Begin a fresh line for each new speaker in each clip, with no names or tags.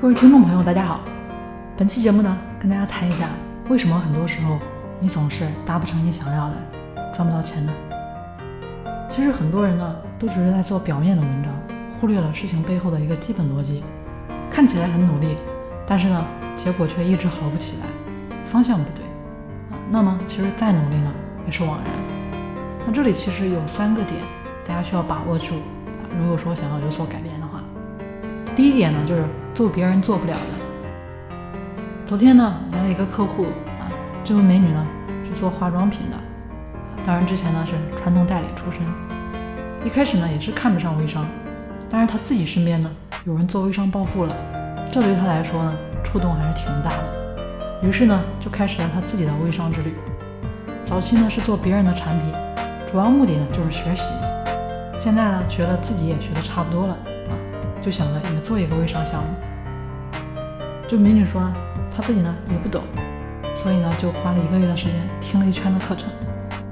各位听众朋友，大家好。本期节目呢，跟大家谈一下，为什么很多时候你总是达不成你想要的，赚不到钱呢？其实很多人呢，都只是在做表面的文章，忽略了事情背后的一个基本逻辑。看起来很努力，但是呢，结果却一直好不起来，方向不对啊。那么，其实再努力呢，也是枉然。那这里其实有三个点，大家需要把握住啊。如果说想要有所改变的话，第一点呢，就是做别人做不了的。昨天呢，来了一个客户啊，这位美女呢是做化妆品的，当然之前呢是传统代理出身，一开始呢也是看不上微商，但是她自己身边呢有人做微商暴富了，这对她来说呢触动还是挺大的，于是呢就开始了她自己的微商之旅。早期呢是做别人的产品，主要目的呢就是学习，现在呢觉得自己也学的差不多了，就想着也做一个微商项目。这美女说，她自己呢也不懂，所以呢就花了一个月的时间听了一圈的课程，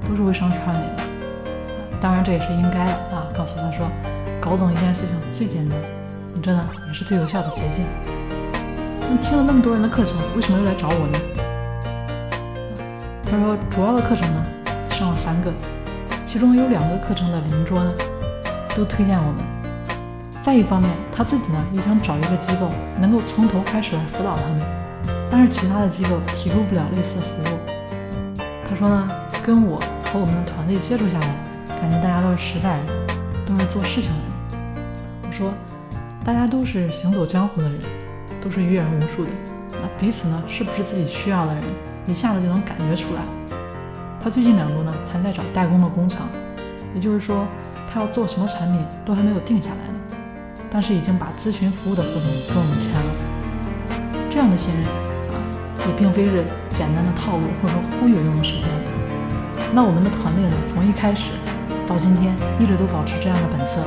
都是微商圈里的。当然这也是应该的啊，告诉她说，搞懂一件事情最简单，你这呢也是最有效的捷径。那听了那么多人的课程，为什么又来找我呢？她说主要的课程呢上了三个，其中有两个课程的邻桌呢都推荐我们。再一方面，他自己呢也想找一个机构能够从头开始来辅导他们，但是其他的机构提供不了类似的服务。他说呢，跟我和我们的团队接触下来，感觉大家都是实在人，都是做事情的人。我说，大家都是行走江湖的人，都是阅人无数的，那彼此呢是不是自己需要的人，一下子就能感觉出来。他最近两周呢还在找代工的工厂，也就是说，他要做什么产品都还没有定下来呢。但是已经把咨询服务的合同跟我们签了，这样的信任啊，也并非是简单的套路或者说忽悠就能实现的。那我们的团队呢，从一开始到今天，一直都保持这样的本色。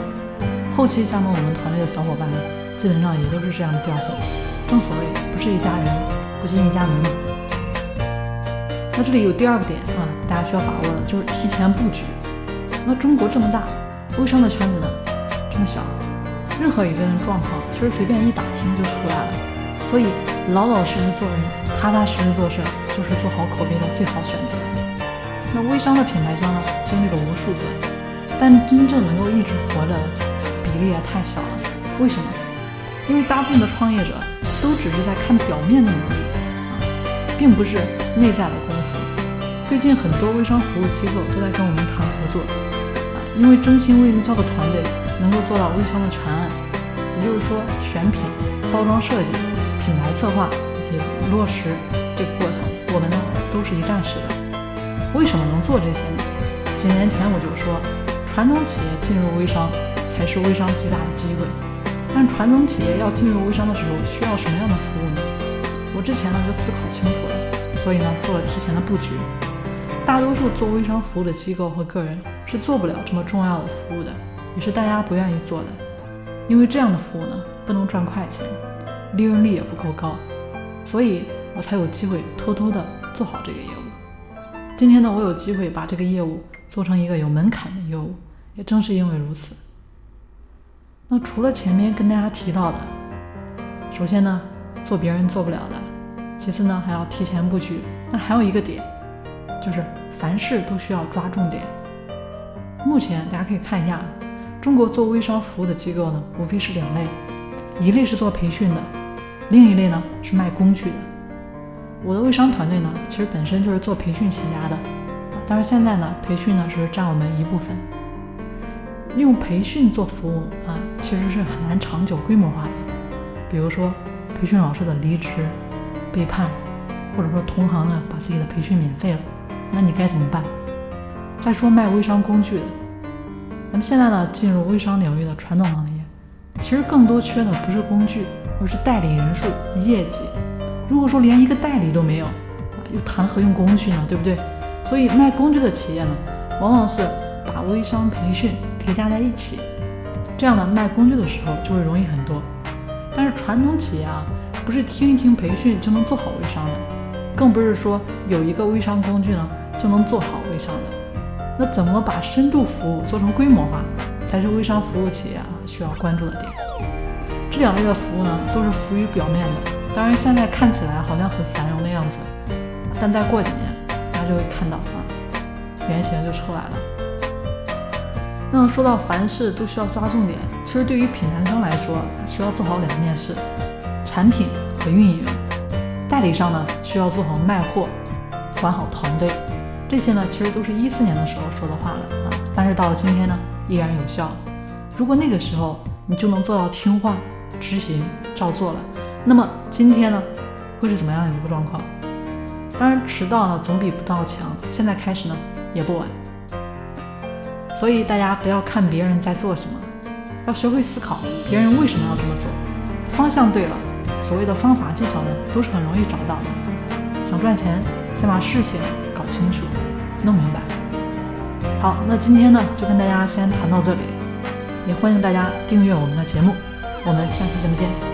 后期加盟我们团队的小伙伴呢，基本上也都是这样的调性。正所谓不是一家人，不进一家门嘛。那这里有第二个点啊，大家需要把握的就是提前布局。那中国这么大，微商的圈子呢这么小。任何一个人状况，其实随便一打听就出来了。所以老老实实做人，踏踏实实做事，就是做好口碑的最好选择。那微商的品牌商呢，经历了无数个，但真正能够一直活的比例也太小了。为什么？因为大部分的创业者都只是在看表面的努力啊，并不是内在的功夫。最近很多微商服务机构都在跟我们谈合作啊，因为真心为营销的团队。能够做到微商的全案，也就是说选品、包装设计、品牌策划以及落实这个过程，我们呢都是一站式的。为什么能做这些呢？几年前我就说，传统企业进入微商才是微商最大的机会。但传统企业要进入微商的时候，需要什么样的服务呢？我之前呢就思考清楚了，所以呢做了提前的布局。大多数做微商服务的机构和个人是做不了这么重要的服务的。也是大家不愿意做的，因为这样的服务呢不能赚快钱，利润率也不够高，所以我才有机会偷偷的做好这个业务。今天呢，我有机会把这个业务做成一个有门槛的业务，也正是因为如此。那除了前面跟大家提到的，首先呢做别人做不了的，其次呢还要提前布局，那还有一个点，就是凡事都需要抓重点。目前大家可以看一下。中国做微商服务的机构呢，无非是两类，一类是做培训的，另一类呢是卖工具的。我的微商团队呢，其实本身就是做培训起家的，但是现在呢，培训呢只是占我们一部分。用培训做服务啊，其实是很难长久规模化的。比如说，培训老师的离职、背叛，或者说同行呢把自己的培训免费了，那你该怎么办？再说卖微商工具的。咱们现在呢，进入微商领域的传统行业，其实更多缺的不是工具，而是代理人数、业绩。如果说连一个代理都没有，啊，又谈何用工具呢？对不对？所以卖工具的企业呢，往往是把微商培训叠加在一起，这样呢，卖工具的时候就会容易很多。但是传统企业啊，不是听一听培训就能做好微商的，更不是说有一个微商工具呢就能做好微商的。那怎么把深度服务做成规模化，才是微商服务企业啊需要关注的点。这两类的服务呢，都是浮于表面的。当然，现在看起来好像很繁荣的样子，但再过几年，大家就会看到啊，原型就出来了。那说到凡事都需要抓重点，其实对于品牌商来说，需要做好两件事：产品和运营。代理商呢，需要做好卖货，管好团队。这些呢，其实都是一四年的时候说的话了啊，但是到了今天呢，依然有效。如果那个时候你就能做到听话、执行、照做了，那么今天呢，会是怎么样的一个状况？当然，迟到呢总比不到强。现在开始呢，也不晚。所以大家不要看别人在做什么，要学会思考别人为什么要这么做。方向对了，所谓的方法技巧呢，都是很容易找到的。想赚钱，先把事情清楚。弄明白。好，那今天呢，就跟大家先谈到这里，也欢迎大家订阅我们的节目，我们下期节目见。